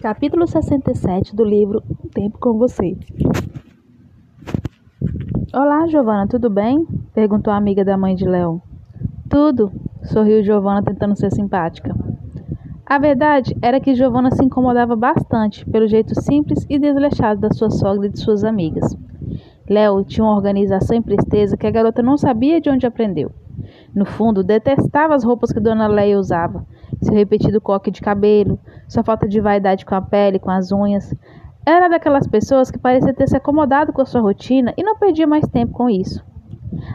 Capítulo 67 do livro Um Tempo com Você. Olá, Giovana, tudo bem? perguntou a amiga da mãe de Léo. Tudo, sorriu Giovana tentando ser simpática. A verdade era que Giovana se incomodava bastante pelo jeito simples e desleixado da sua sogra e de suas amigas. Léo tinha uma organização e presteza que a garota não sabia de onde aprendeu. No fundo, detestava as roupas que Dona Leia usava, seu repetido coque de cabelo, sua falta de vaidade com a pele, com as unhas. Era daquelas pessoas que parecia ter se acomodado com a sua rotina e não perdia mais tempo com isso.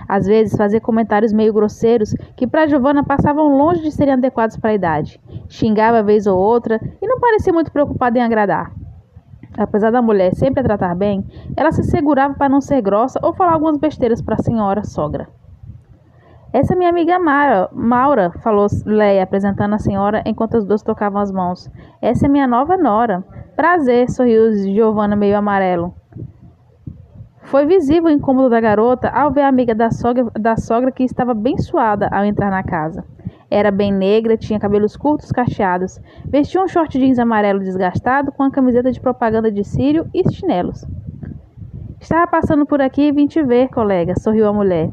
Às vezes fazia comentários meio grosseiros que para Giovanna passavam longe de serem adequados para a idade. Xingava vez ou outra e não parecia muito preocupada em agradar. Apesar da mulher sempre a tratar bem, ela se segurava para não ser grossa ou falar algumas besteiras para a senhora sogra. Essa é minha amiga Mara, Maura, falou Leia, apresentando a senhora enquanto as duas tocavam as mãos. Essa é minha nova nora. Prazer, sorriu Giovanna meio amarelo. Foi visível o incômodo da garota ao ver a amiga da sogra, da sogra que estava bem suada ao entrar na casa. Era bem negra, tinha cabelos curtos cacheados, vestia um short jeans amarelo desgastado com a camiseta de propaganda de Sírio e chinelos. Estava passando por aqui e vim te ver, colega, sorriu a mulher.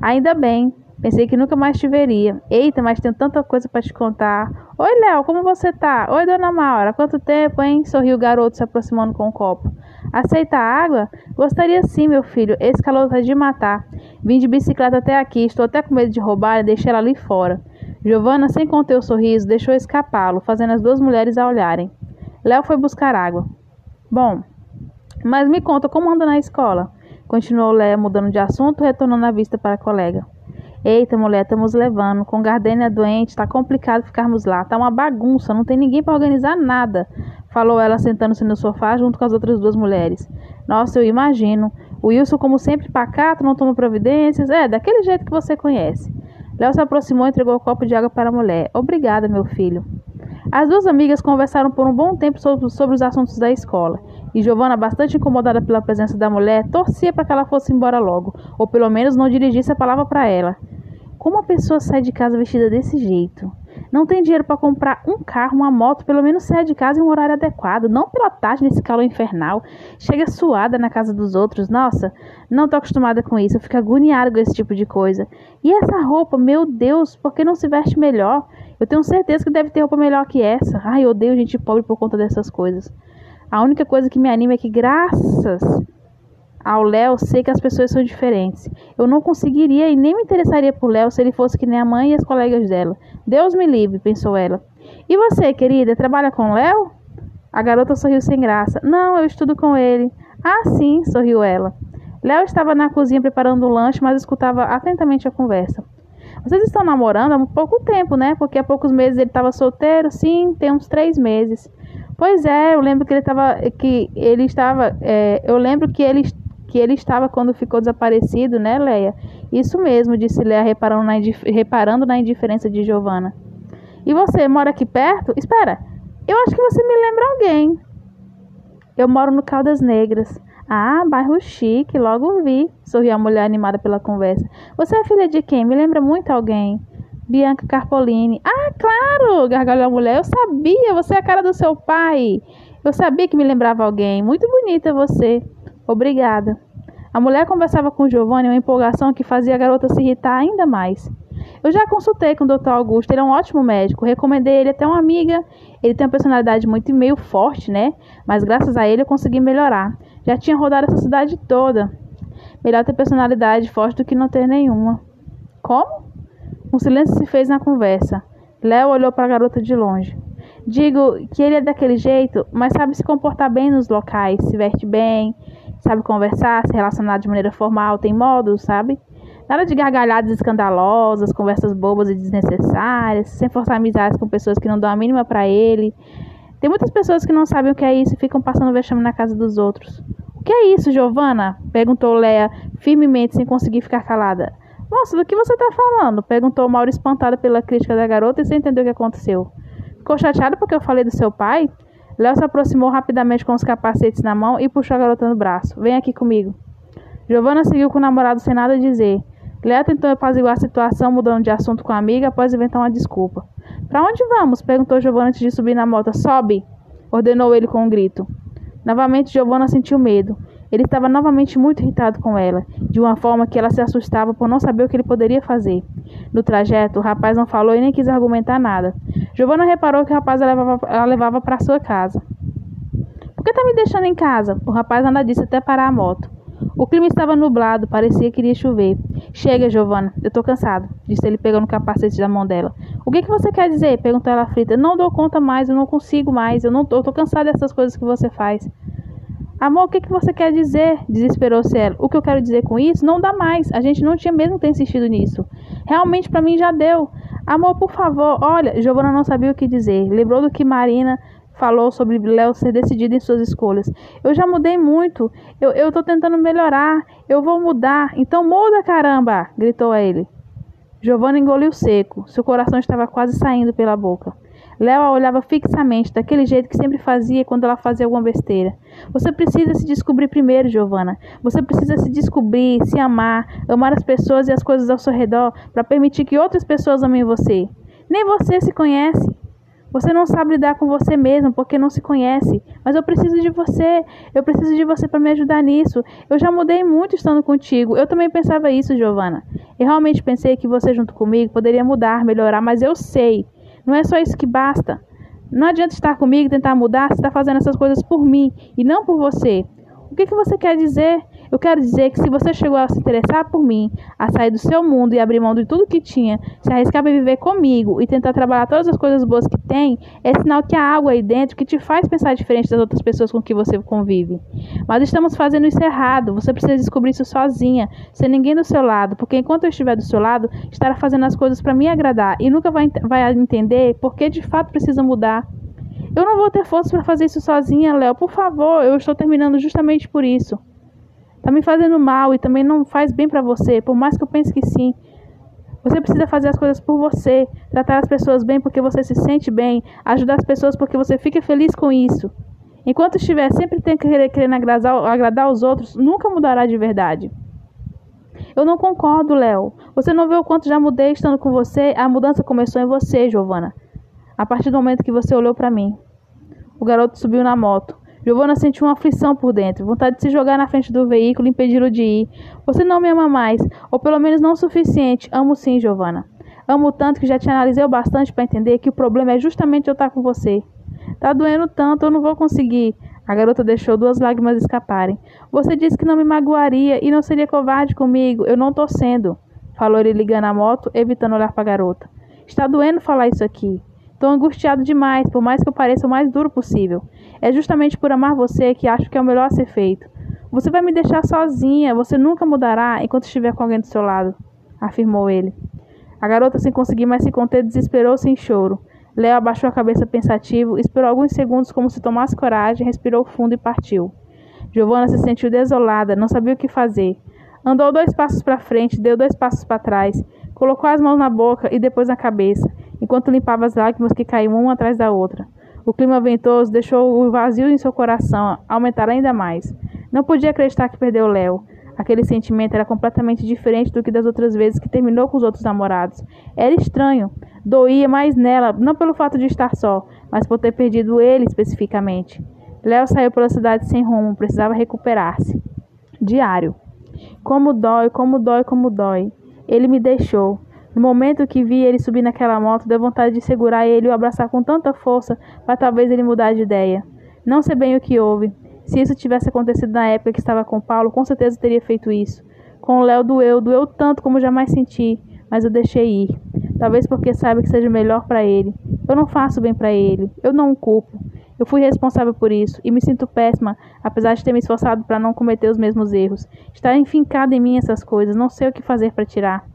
Ainda bem, Pensei que nunca mais te veria. Eita, mas tenho tanta coisa para te contar. Oi, Léo, como você tá? Oi, dona Maura, quanto tempo, hein? Sorriu o garoto se aproximando com o copo. Aceita água? Gostaria sim, meu filho. Esse calor tá de matar. Vim de bicicleta até aqui, estou até com medo de roubar e deixei ela ali fora. Giovanna, sem conter o sorriso, deixou escapá-lo, fazendo as duas mulheres a olharem. Léo foi buscar água. Bom, mas me conta como anda na escola? Continuou Léo, mudando de assunto, retornando a vista para a colega. Eita, mulher, estamos levando. Com Gardênia doente, tá complicado ficarmos lá. Tá uma bagunça, não tem ninguém para organizar nada. Falou ela sentando-se no sofá junto com as outras duas mulheres. Nossa, eu imagino. O Wilson, como sempre, pacato, não toma providências. É, daquele jeito que você conhece. Léo se aproximou e entregou o um copo de água para a mulher. Obrigada, meu filho. As duas amigas conversaram por um bom tempo sobre, sobre os assuntos da escola. E Giovanna, bastante incomodada pela presença da mulher, torcia para que ela fosse embora logo, ou pelo menos não dirigisse a palavra para ela. Como a pessoa sai de casa vestida desse jeito? Não tem dinheiro para comprar um carro, uma moto, pelo menos saia de casa em um horário adequado, não pela tarde nesse calor infernal. Chega suada na casa dos outros. Nossa, não tô acostumada com isso. Eu fico agoniada com esse tipo de coisa. E essa roupa, meu Deus, por que não se veste melhor? Eu tenho certeza que deve ter roupa melhor que essa. Ai, eu odeio gente pobre por conta dessas coisas. A única coisa que me anima é que, graças ao Léo, sei que as pessoas são diferentes. Eu não conseguiria e nem me interessaria por Léo se ele fosse que nem a mãe e as colegas dela. Deus me livre, pensou ela. E você, querida, trabalha com Léo? A garota sorriu sem graça. Não, eu estudo com ele. Ah, sim, sorriu ela. Léo estava na cozinha preparando o lanche, mas escutava atentamente a conversa. Vocês estão namorando há pouco tempo, né? Porque há poucos meses ele estava solteiro. Sim, tem uns três meses. Pois é, eu lembro que ele estava, que ele estava, é, eu lembro que ele que ele estava quando ficou desaparecido, né, Leia? Isso mesmo, disse Leia, reparando na, reparando na indiferença de Giovanna. E você mora aqui perto? Espera, eu acho que você me lembra alguém. Eu moro no Caldas Negras. Ah, bairro chique, logo vi, sorriu a mulher animada pela conversa. Você é filha de quem? Me lembra muito alguém. Bianca Carpolini. Ah, claro, gargalhou a mulher. Eu sabia, você é a cara do seu pai. Eu sabia que me lembrava alguém. Muito bonita você. Obrigada. A mulher conversava com Giovanni uma empolgação que fazia a garota se irritar ainda mais. Eu já consultei com o Dr. Augusto, ele é um ótimo médico. Recomendei ele até uma amiga. Ele tem uma personalidade muito meio forte, né? Mas graças a ele eu consegui melhorar. Já tinha rodado essa cidade toda. Melhor ter personalidade forte do que não ter nenhuma. Como? Um silêncio se fez na conversa. Léo olhou para a garota de longe. Digo que ele é daquele jeito, mas sabe se comportar bem nos locais, se veste bem, sabe conversar, se relacionar de maneira formal, tem modos, sabe? Nada de gargalhadas escandalosas, conversas bobas e desnecessárias, sem forçar amizades com pessoas que não dão a mínima para ele. Tem muitas pessoas que não sabem o que é isso e ficam passando vexame na casa dos outros. O que é isso, Giovana? perguntou Leia firmemente, sem conseguir ficar calada. Moça, do que você está falando? perguntou Mauro, espantada pela crítica da garota e sem entender o que aconteceu. Ficou chateada porque eu falei do seu pai? Léo se aproximou rapidamente com os capacetes na mão e puxou a garota no braço. Vem aqui comigo. Giovanna seguiu com o namorado sem nada dizer. Léo tentou apaziguar a situação, mudando de assunto com a amiga após inventar uma desculpa. Para onde vamos? perguntou Giovanna antes de subir na moto. Sobe! ordenou ele com um grito. Novamente Giovanna sentiu medo. Ele estava novamente muito irritado com ela, de uma forma que ela se assustava por não saber o que ele poderia fazer. No trajeto, o rapaz não falou e nem quis argumentar nada. Giovanna reparou que o rapaz a levava, levava para sua casa. Por que tá me deixando em casa? O rapaz anda disse até parar a moto. O clima estava nublado, parecia que iria chover. Chega, Giovanna, eu tô cansado, disse ele pegando o capacete da mão dela. O que, que você quer dizer? perguntou ela aflita. Não dou conta mais, eu não consigo mais, eu não tô, eu tô cansada dessas coisas que você faz. Amor, o que, que você quer dizer? Desesperou-se ela. O que eu quero dizer com isso? Não dá mais. A gente não tinha mesmo ter insistido nisso. Realmente para mim já deu. Amor, por favor, olha, Giovanna não sabia o que dizer. Lembrou do que Marina falou sobre Léo ser decidido em suas escolhas. Eu já mudei muito. Eu, eu tô tentando melhorar. Eu vou mudar. Então muda, caramba! gritou a ele. Giovanna engoliu seco. Seu coração estava quase saindo pela boca. Léo a olhava fixamente, daquele jeito que sempre fazia quando ela fazia alguma besteira. Você precisa se descobrir primeiro, Giovanna. Você precisa se descobrir, se amar, amar as pessoas e as coisas ao seu redor para permitir que outras pessoas amem você. Nem você se conhece. Você não sabe lidar com você mesmo porque não se conhece. Mas eu preciso de você. Eu preciso de você para me ajudar nisso. Eu já mudei muito estando contigo. Eu também pensava isso, Giovana. Eu realmente pensei que você junto comigo poderia mudar, melhorar, mas eu sei. Não é só isso que basta. Não adianta estar comigo e tentar mudar se está fazendo essas coisas por mim e não por você. O que, que você quer dizer? Eu quero dizer que se você chegou a se interessar por mim, a sair do seu mundo e abrir mão de tudo que tinha, se arriscar para viver comigo e tentar trabalhar todas as coisas boas que tem, é sinal que há algo aí dentro que te faz pensar diferente das outras pessoas com que você convive. Mas estamos fazendo isso errado. Você precisa descobrir isso sozinha, sem ninguém do seu lado, porque enquanto eu estiver do seu lado, estará fazendo as coisas para me agradar e nunca vai, vai entender por que de fato precisa mudar. Eu não vou ter força para fazer isso sozinha, Léo. Por favor, eu estou terminando justamente por isso. Tá me fazendo mal e também não faz bem para você, por mais que eu pense que sim. Você precisa fazer as coisas por você, tratar as pessoas bem porque você se sente bem, ajudar as pessoas porque você fica feliz com isso. Enquanto estiver sempre querer, querendo agradar, agradar os outros, nunca mudará de verdade. Eu não concordo, Léo. Você não vê o quanto já mudei estando com você? A mudança começou em você, Giovana. A partir do momento que você olhou para mim. O garoto subiu na moto. Giovanna sentiu uma aflição por dentro, vontade de se jogar na frente do veículo e impedi-lo de ir. Você não me ama mais, ou pelo menos não o suficiente. Amo sim, Giovanna. Amo tanto que já te analisei o bastante para entender que o problema é justamente eu estar com você. Tá doendo tanto, eu não vou conseguir. A garota deixou duas lágrimas escaparem. Você disse que não me magoaria e não seria covarde comigo. Eu não tô sendo. Falou ele ligando a moto, evitando olhar para a garota. Está doendo falar isso aqui. Estou angustiado demais, por mais que eu pareça o mais duro possível. É justamente por amar você que acho que é o melhor a ser feito. Você vai me deixar sozinha, você nunca mudará enquanto estiver com alguém do seu lado, afirmou ele. A garota, sem conseguir mais se conter, desesperou-se em choro. Léo abaixou a cabeça pensativo, esperou alguns segundos como se tomasse coragem, respirou fundo e partiu. Giovanna se sentiu desolada, não sabia o que fazer. Andou dois passos para frente, deu dois passos para trás, colocou as mãos na boca e depois na cabeça, enquanto limpava as lágrimas que caíam uma atrás da outra. O clima ventoso deixou o vazio em seu coração aumentar ainda mais. Não podia acreditar que perdeu Léo. Aquele sentimento era completamente diferente do que das outras vezes que terminou com os outros namorados. Era estranho. Doía mais nela, não pelo fato de estar só, mas por ter perdido ele especificamente. Léo saiu pela cidade sem rumo, precisava recuperar-se. Diário. Como dói, como dói, como dói. Ele me deixou. No momento que vi ele subir naquela moto, deu vontade de segurar ele e o abraçar com tanta força para talvez ele mudar de ideia. Não sei bem o que houve. Se isso tivesse acontecido na época que estava com Paulo, com certeza teria feito isso. Com o Léo doeu, doeu tanto como jamais senti, mas eu deixei ir. Talvez porque saiba que seja melhor para ele. Eu não faço bem para ele. Eu não o culpo. Eu fui responsável por isso e me sinto péssima, apesar de ter me esforçado para não cometer os mesmos erros. Está enfincado em mim essas coisas, não sei o que fazer para tirar.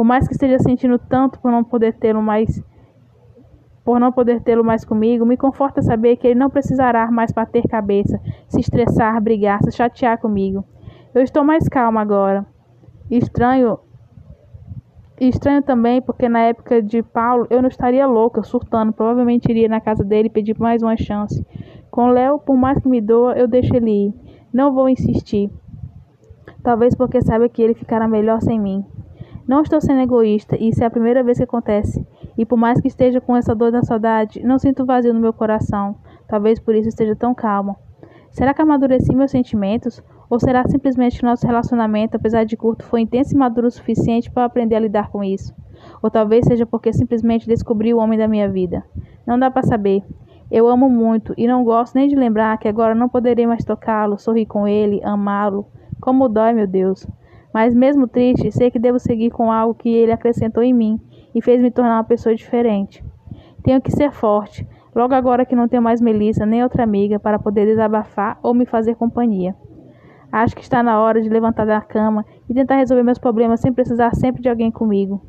Por mais que esteja sentindo tanto por não poder tê-lo mais por não poder tê-lo mais comigo, me conforta saber que ele não precisará mais bater cabeça, se estressar, brigar, se chatear comigo. Eu estou mais calma agora. Estranho estranho também porque na época de Paulo eu não estaria louca, surtando, provavelmente iria na casa dele pedir mais uma chance. Com Léo, por mais que me doa, eu deixo ele ir. Não vou insistir. Talvez porque saiba que ele ficará melhor sem mim. Não estou sendo egoísta, e isso é a primeira vez que acontece. E por mais que esteja com essa dor da saudade, não sinto vazio no meu coração. Talvez por isso esteja tão calmo. Será que amadureci meus sentimentos? Ou será simplesmente que nosso relacionamento, apesar de curto, foi intenso e maduro o suficiente para aprender a lidar com isso? Ou talvez seja porque simplesmente descobri o homem da minha vida. Não dá para saber. Eu amo muito e não gosto nem de lembrar que agora não poderei mais tocá-lo, sorrir com ele, amá-lo. Como dói, meu Deus. Mas mesmo triste, sei que devo seguir com algo que ele acrescentou em mim e fez me tornar uma pessoa diferente. Tenho que ser forte, logo agora que não tenho mais Melissa nem outra amiga para poder desabafar ou me fazer companhia. Acho que está na hora de levantar da cama e tentar resolver meus problemas sem precisar sempre de alguém comigo.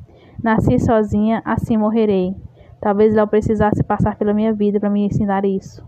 Nasci sozinha, assim morrerei. Talvez Léo precisasse passar pela minha vida para me ensinar isso.